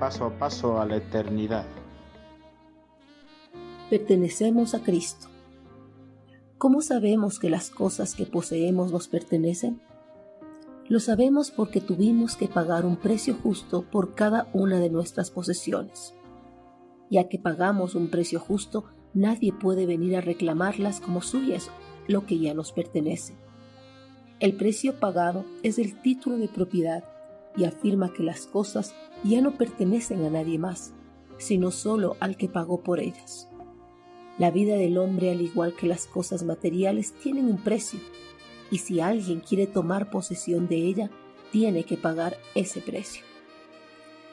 paso a paso a la eternidad. Pertenecemos a Cristo. ¿Cómo sabemos que las cosas que poseemos nos pertenecen? Lo sabemos porque tuvimos que pagar un precio justo por cada una de nuestras posesiones. Ya que pagamos un precio justo, nadie puede venir a reclamarlas como suyas, lo que ya nos pertenece. El precio pagado es el título de propiedad y afirma que las cosas ya no pertenecen a nadie más, sino solo al que pagó por ellas. La vida del hombre, al igual que las cosas materiales, tienen un precio y si alguien quiere tomar posesión de ella, tiene que pagar ese precio.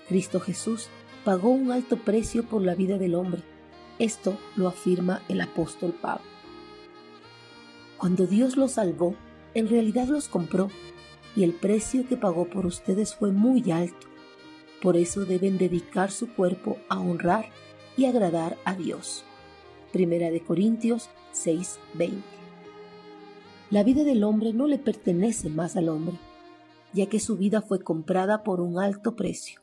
Cristo Jesús pagó un alto precio por la vida del hombre. Esto lo afirma el apóstol Pablo. Cuando Dios los salvó, en realidad los compró y el precio que pagó por ustedes fue muy alto. Por eso deben dedicar su cuerpo a honrar y agradar a Dios. Primera de Corintios 6:20 la vida del hombre no le pertenece más al hombre, ya que su vida fue comprada por un alto precio.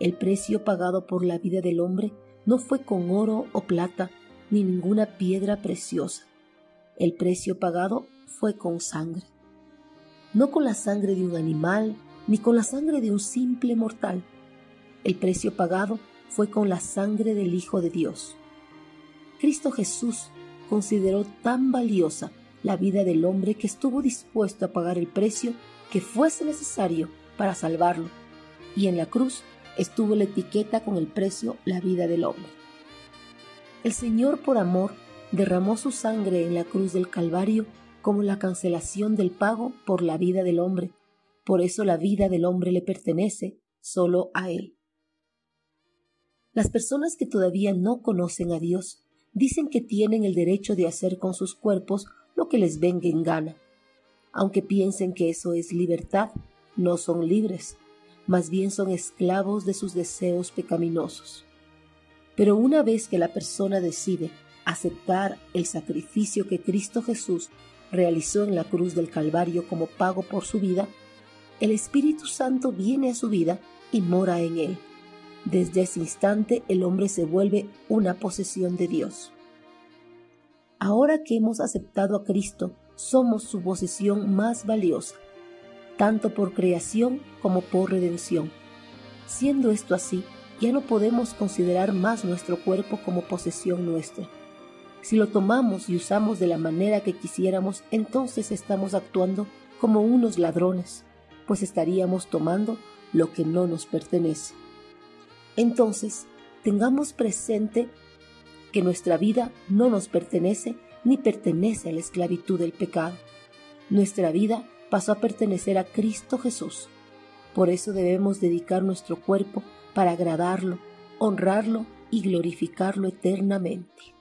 El precio pagado por la vida del hombre no fue con oro o plata ni ninguna piedra preciosa. El precio pagado fue con sangre. No con la sangre de un animal ni con la sangre de un simple mortal. El precio pagado fue con la sangre del Hijo de Dios. Cristo Jesús consideró tan valiosa la vida del hombre que estuvo dispuesto a pagar el precio que fuese necesario para salvarlo, y en la cruz estuvo la etiqueta con el precio la vida del hombre. El Señor por amor derramó su sangre en la cruz del Calvario como la cancelación del pago por la vida del hombre. Por eso la vida del hombre le pertenece solo a Él. Las personas que todavía no conocen a Dios dicen que tienen el derecho de hacer con sus cuerpos lo que les venga en gana. Aunque piensen que eso es libertad, no son libres, más bien son esclavos de sus deseos pecaminosos. Pero una vez que la persona decide aceptar el sacrificio que Cristo Jesús realizó en la cruz del Calvario como pago por su vida, el Espíritu Santo viene a su vida y mora en él. Desde ese instante el hombre se vuelve una posesión de Dios. Ahora que hemos aceptado a Cristo, somos su posesión más valiosa, tanto por creación como por redención. Siendo esto así, ya no podemos considerar más nuestro cuerpo como posesión nuestra. Si lo tomamos y usamos de la manera que quisiéramos, entonces estamos actuando como unos ladrones, pues estaríamos tomando lo que no nos pertenece. Entonces, tengamos presente que nuestra vida no nos pertenece ni pertenece a la esclavitud del pecado. Nuestra vida pasó a pertenecer a Cristo Jesús. Por eso debemos dedicar nuestro cuerpo para agradarlo, honrarlo y glorificarlo eternamente.